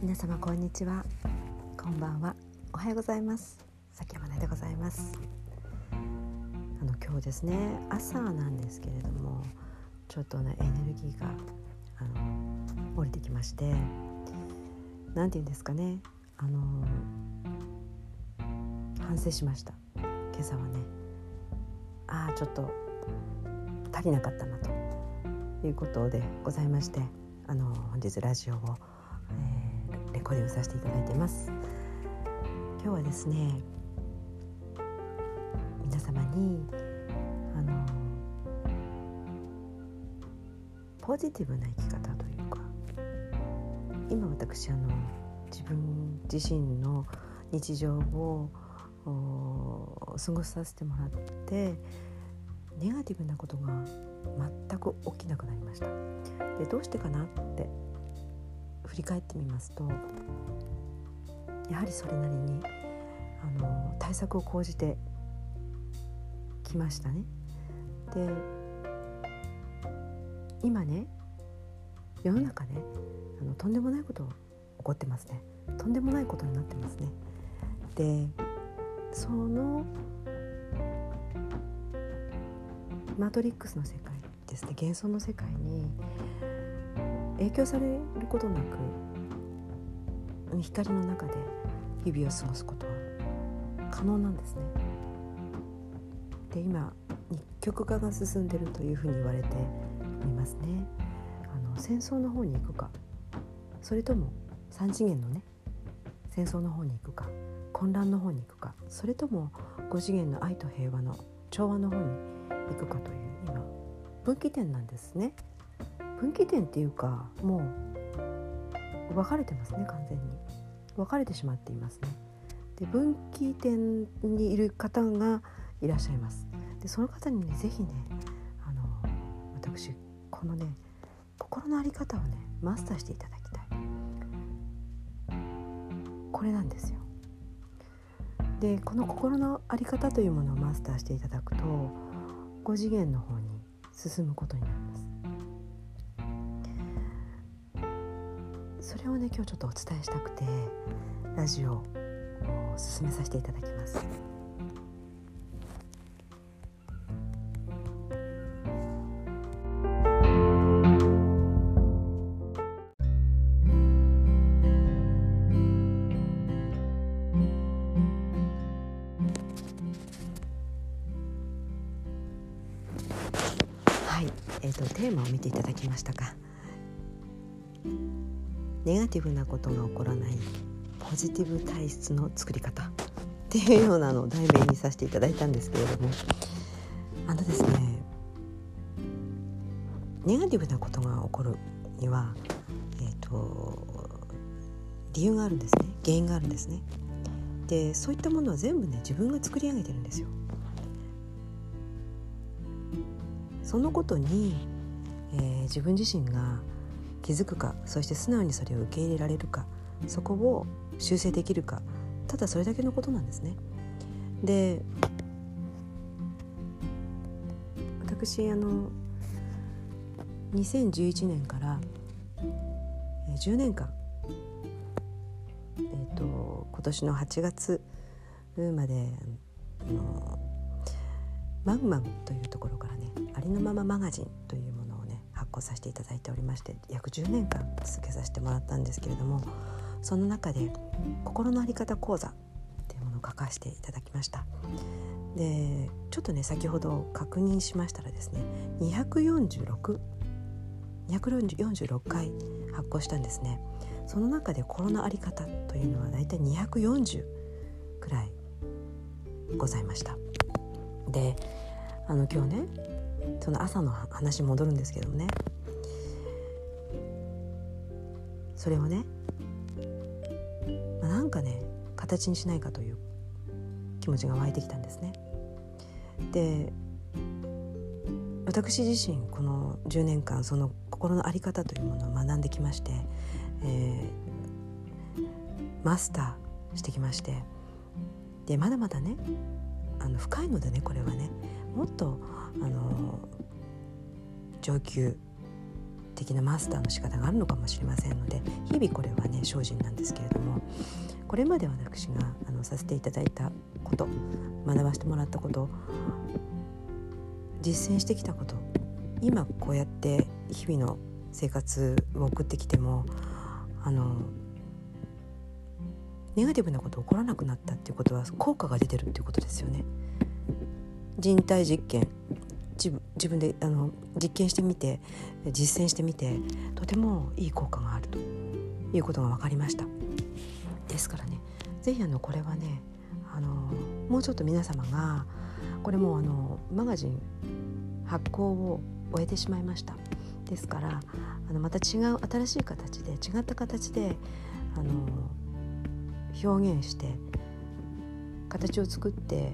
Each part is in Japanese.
皆様こんにちは。こんばんは。おはようございます。崎山根でございます。あの今日ですね朝なんですけれどもちょっとねエネルギーがあの降りてきまして何て言うんですかねあの反省しました。今朝はねああちょっと足りなかったなということでございましてあの本日ラジオを、えー、レコーディングさせていただいてます。今日はですね皆様にあのポジティブな生き方というか今私あの自分自身の日常を過ごさせてもらってネガティブなことが全く起きなくなりました。でどうしてかなって振り返ってみますとやはりそれなりにあの対策を講じてきましたね。で今ね世の中ねあのとんでもないこと起こってますね。とんでもないことになってますね。でそのマトリックスの世界ですね幻想の世界に影響されることなく光の中で日々を過ごすことは可能なんですね。で今日極化が進んでるというふうに言われていますね。あの戦争の方に行くかそれとも3次元のね戦争の方に行くか混乱の方に行くかそれとも5次元の愛と平和の調和の方に行くかという今分岐点なんですね分岐点っていうかもう分かれてますね完全に。分かれてしまっていますね。で分岐点にいる方がいらっしゃいます。でその方にね是非ねあの私このね心の在り方をねマスターしていただきたい。これなんですよ。でこの心の在り方というものをマスターしていただくと5次元の方に進むことになります。れをね今日ちょっとお伝えしたくてラジオを進めさせていただきます。えーと、テーマを見ていただきましたか？ネガティブなことが起こらないポジティブ体質の作り方。っていうようなのを題名にさせていただいたんですけれども。あのですねネガティブなことが起こるには、えーと、理由があるんですね。原因があるんですね。でそういったものは全部ね自分が作り上げてるんですよ。そのことに、えー、自分自身が気づくかそして素直にそれを受け入れられるかそこを修正できるかただそれだけのことなんですね。で私あの2011年から10年間、えーと、今年の8月まであのマグマムというところからねありのままマガジンというものをね発行させていただいておりまして約10年間続けさせてもらったんですけれどもその中で心の在り方講座っていうものを書かせていただきました。でちょっとね先ほど確認しましたらですね246 246回発行したんですね。その中で心の在り方というのはだいたい240くらいございました。であの今日ねその朝の話戻るんですけどもねそれをね、まあ、なんかね形にしないかという気持ちが湧いてきたんですね。で私自身この10年間その心の在り方というものを学んできまして、えー、マスターしてきましてでまだまだねあの深いのでねこれはね。もっとあの上級的なマスターの仕方があるのかもしれませんので日々これはね精進なんですけれどもこれまで私があのさせていただいたこと学ばせてもらったこと実践してきたこと今こうやって日々の生活を送ってきてもあのネガティブなこと起こらなくなったっていうことは効果が出てるっていうことですよね。人体実験。自分であの実験してみて実践してみてとてもいい効果があると。いうことが分かりました。ですからね是非あのこれはねあのもうちょっと皆様がこれもあのマガジン発行を終えてしまいました。ですからあのまた違う新しい形で違った形であの表現して形を作って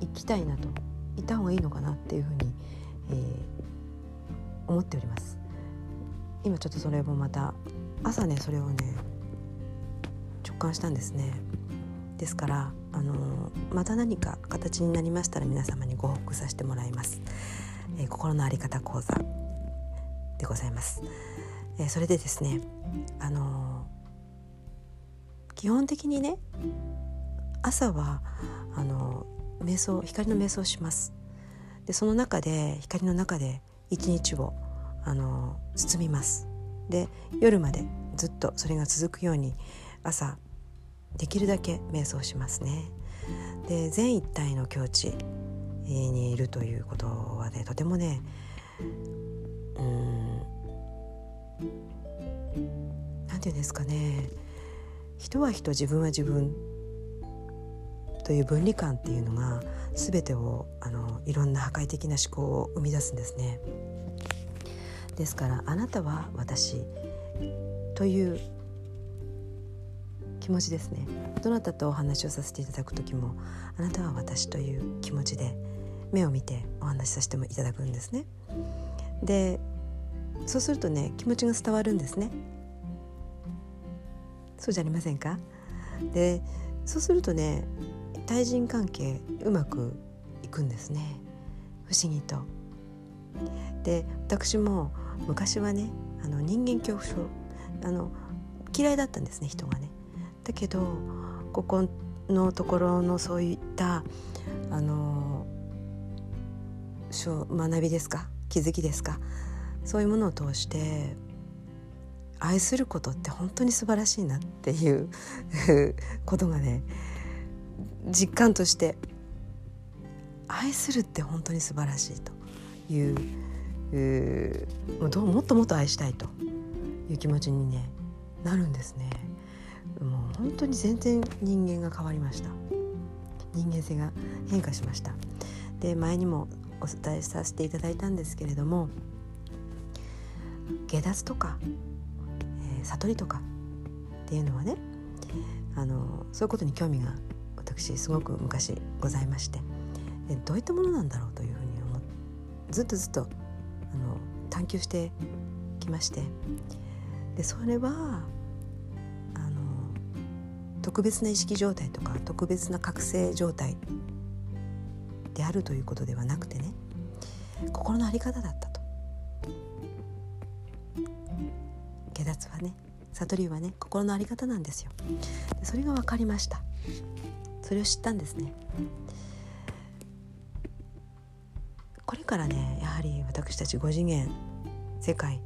いきたいなといた方がいいのかなっていうふうに、えー、思っております。今ちょっとそれもまた朝ねそれをね直感したんですね。ですからあのまた何か形になりましたら皆様にご報告させてもらいます、えー、心のあり方講座でございます、えー、それでですねあの基本的にね朝はあの瞑想光の瞑想をします。でその中で光の中で一日をあの包みます。で夜までずっとそれが続くように朝できるだけ瞑想しますね。で全一体の境地にいるということはねとてもねうん何て言うんですかね。人は人自分は自分。という分離感っていうのが全てをあのいろんな破壊的な思考を生み出すんですね。ですからあなたは私。という気持ちですね。どなたとお話をさせていただく時もあなたは私という気持ちで目を見てお話しさせてもいただくんですね。でそうするとね気持ちが伝わるんですね。そうじゃありませんか？でそうするとね対人関係うまくいくんですね不思議と。で私も昔はねあの人間恐怖症あの嫌いだったんですね人がね。だけどここのところのそういったあの学びですか？気づきですか？そういうものを通して愛することって本当に素晴らしいなっていう ことがね実感として愛するって本当に素晴らしいというもうどうもっともっと愛したいという気持ちに、ね、なるんですね。もう本当に全然人間が変わりました人間性が変化しましたで前にもお伝えさせていただいたんですけれども下脱とか、悟りとかっていうのはねあのそういうことに興味が私すごく昔ございましてどういったものなんだろうというふうに思ずっとずっとあの探求してきましてでそれはあの特別な意識状態とか特別な覚醒状態であるということではなくてね心の在り方だった悟りはね心の在り方なんですよ。でそれが分かりました。それを知ったんですね。これからねやはり私たち5次元世界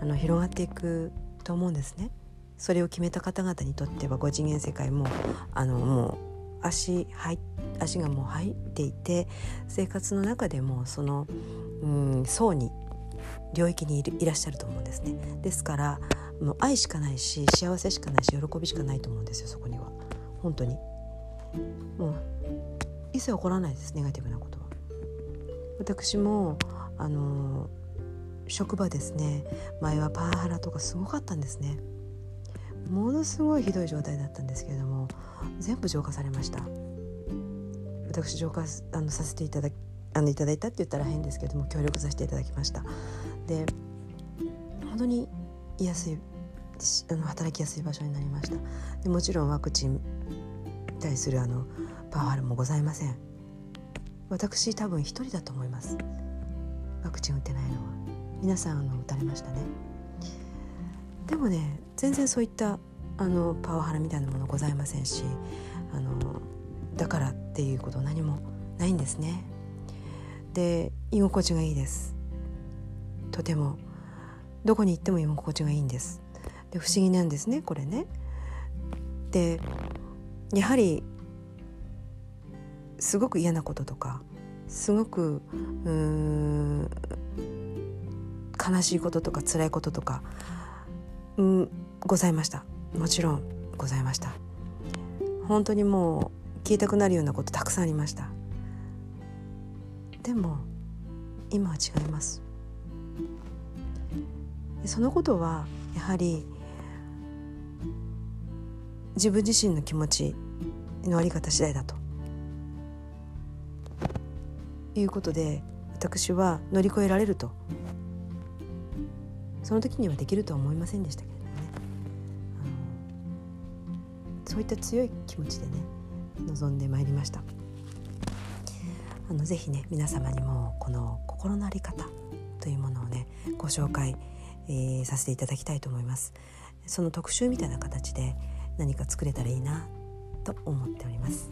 あの広がっていくと思うんですね。それを決めた方々にとっては5次元世界もあのもう足入足がもう入っていて生活の中でもそのうん層に領域にいらっしゃると思うんですね。ですからもう愛しかないし幸せしかないし喜びしかないと思うんですよそこには。本当に。もう一切起こらないですネガティブなことは。私もあの職場ですね。前はパワハラとかすごかったんですね。ものすごいひどい状態だったんですけれども全部浄化されました。私浄化あのさせていただあのいただいたって言ったら変ですけども協力させていただきました。で本当に居やすいあの働きやすい場所になりました。でもちろんワクチン対するあのパワールもございません。私多分一人だと思います。ワクチン打ってないのは。皆さんあの打たれましたね。でもね全然そういったあのパワハラみたいなものございませんしあのだからっていうこと何もないんですね。で居心地がいいです。とても。どこに行っても居心地がいいんです。で不思議なんですねこれね。でやはりすごく嫌なこととかすごくうん悲しいこととか辛いこととかうんございました。もちろんございました。本当にもう聞いたくなるようなことたくさんありました。でも今は違います。そのことはやはり自分自身の気持ちの在り方次第だと。いうことで私は乗り越えられると。その時にはできるとは思いませんでしたけれどもね。そういった強い気持ちでね臨んでまいりました。あのぜひね皆様にもこの心の在り方というものをねご紹介、えー、させていただきたいと思います。その特集みたいな形で何か作れたらいいなと思っております。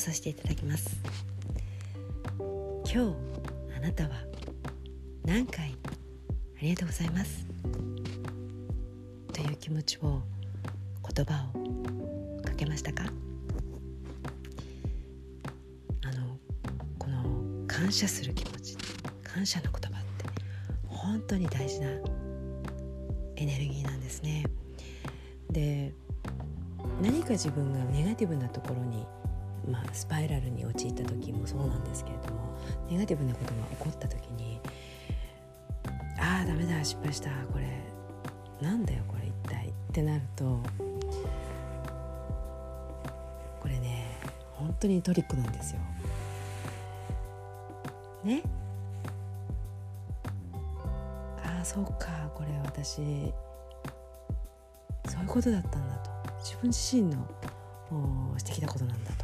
させていただきます。今日あなたは何回ありがとうございます？という気持ちを言葉をかけましたか？あのこの感謝する気持ち感謝の言葉って本当に大事なエネルギーなんですね。で何か自分がネガティブなところに、まあ、スパイラルに陥った時もそうなんですけれどもネガティブなことが起こった時にああダメだ失敗したこれなんだよこれ一体ってなるとこれね本当にトリックなんですよ。ねああそうかこれ私そういうことだったんだと。自分自身のしてきたことなんだと。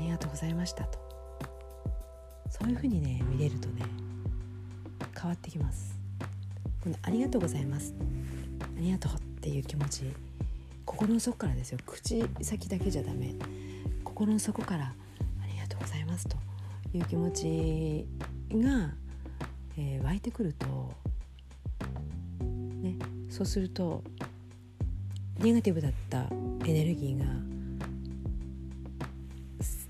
りがとうございましたと。そういうふうにね見れるとね変わってきます。このありがとうございます。ありがとうっていう気持ち心の底からですよ。口先だけじゃダメ。心の底からありがとうございますと。いう気持ちが、えー、湧いてくるとねそうするとネガティブだったエネルギーが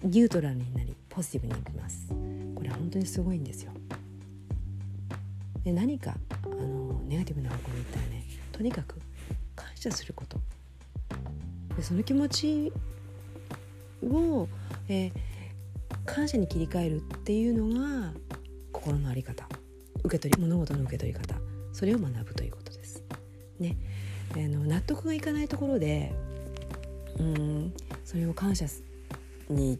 ニュートラルになりポジティブにいきます。これは本当にすごいんですよ。で何かあのネガティブな方向に行ったらねとにかく感謝すること。でその気持ちを、えー、感謝に切り替えるっていうのが心の在り方。受け取り物事の受け取り方。それを学ぶということです。ね、あの納得がいかないところでうんそれを感謝に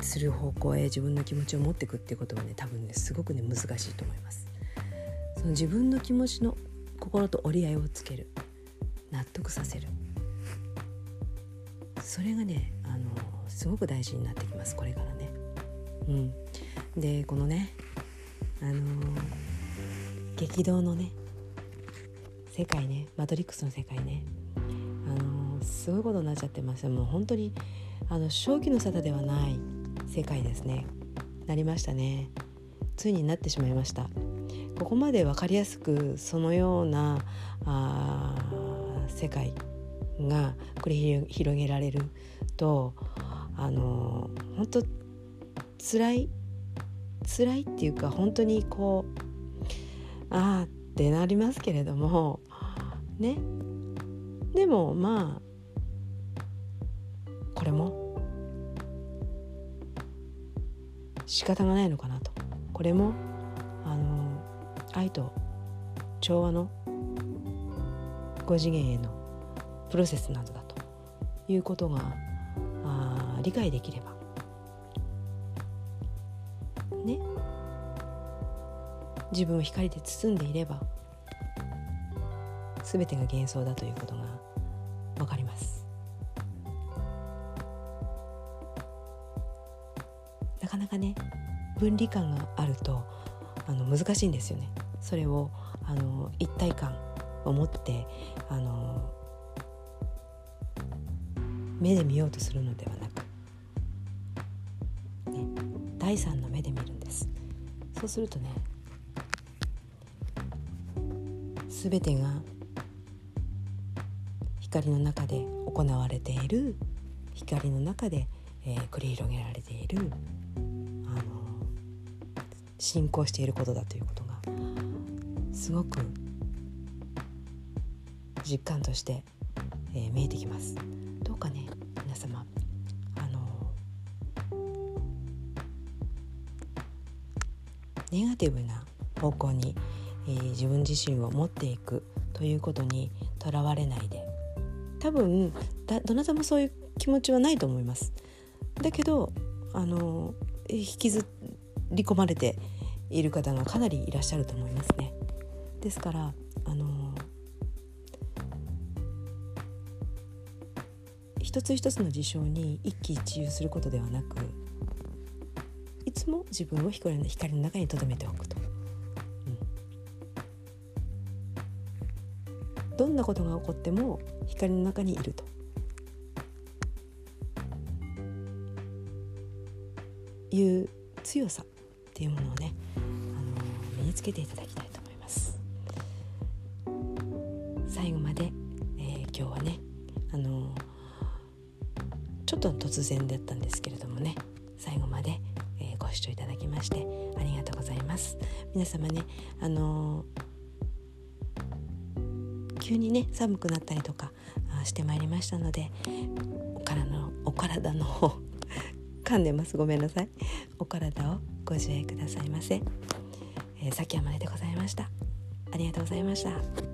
する方向へ自分の気持ちを持っていくっていうことはね多分ねすごくね難しいと思います。その自分の気持ちの心と折り合いをつける。納得させる。それがねあのすごく大事になってきます。これからね。うん、でこのねあの激動のね世界ねマトリックスの世界ね。あのすごいことになっちゃってます。もう本当にあの正気の沙汰ではない。世界ですね。なりましたね。ついになってしまいました。ここまで分かりやすくそのようなあ世界が繰り広げられるとあの本当辛い辛いっていうか本当にこうああってなりますけれどもね。でもまあこれも仕方がないのかなと。これもあの愛と調和の5次元へのプロセスなどだと。いうことがあ理解できれば。ね。自分を光で包んでいれば全てが幻想だということが分かります。分離感があるとあの難しいんですよね。それをあの一体感を持ってあの目で見ようとするのではなく、ね、第三の目で見るんです。そうするとね全てが光の中で行われている光の中で、えー、繰り広げられている進行していることだということがすごく実感として、えー、見えてきます。どうかね皆様あのネガティブな方向に、えー、自分自身を持っていくということにとらわれないで多分だどなたもそういう気持ちはないと思います。だけどあの引きずり込まれている方がかなりいらっしゃると思いますね。ですからあの一つ一つの事象に一喜一憂することではなくいつも自分を光の中に留めておくと、うん、どんなことが起こっても光の中にいると。いう強さっていうものをねけていただきたいと思います。最後まで、えー、今日はねあのちょっと突然だったんですけれどもね最後まで、えー、ご視聴いただきましてありがとうございます。皆様ねあの急にね寒くなったりとかしてまいりましたのでお体のお体の方噛んでます。ごめんなさい。お体をご自愛くださいませ、えー、崎山でございました。ありがとうございました。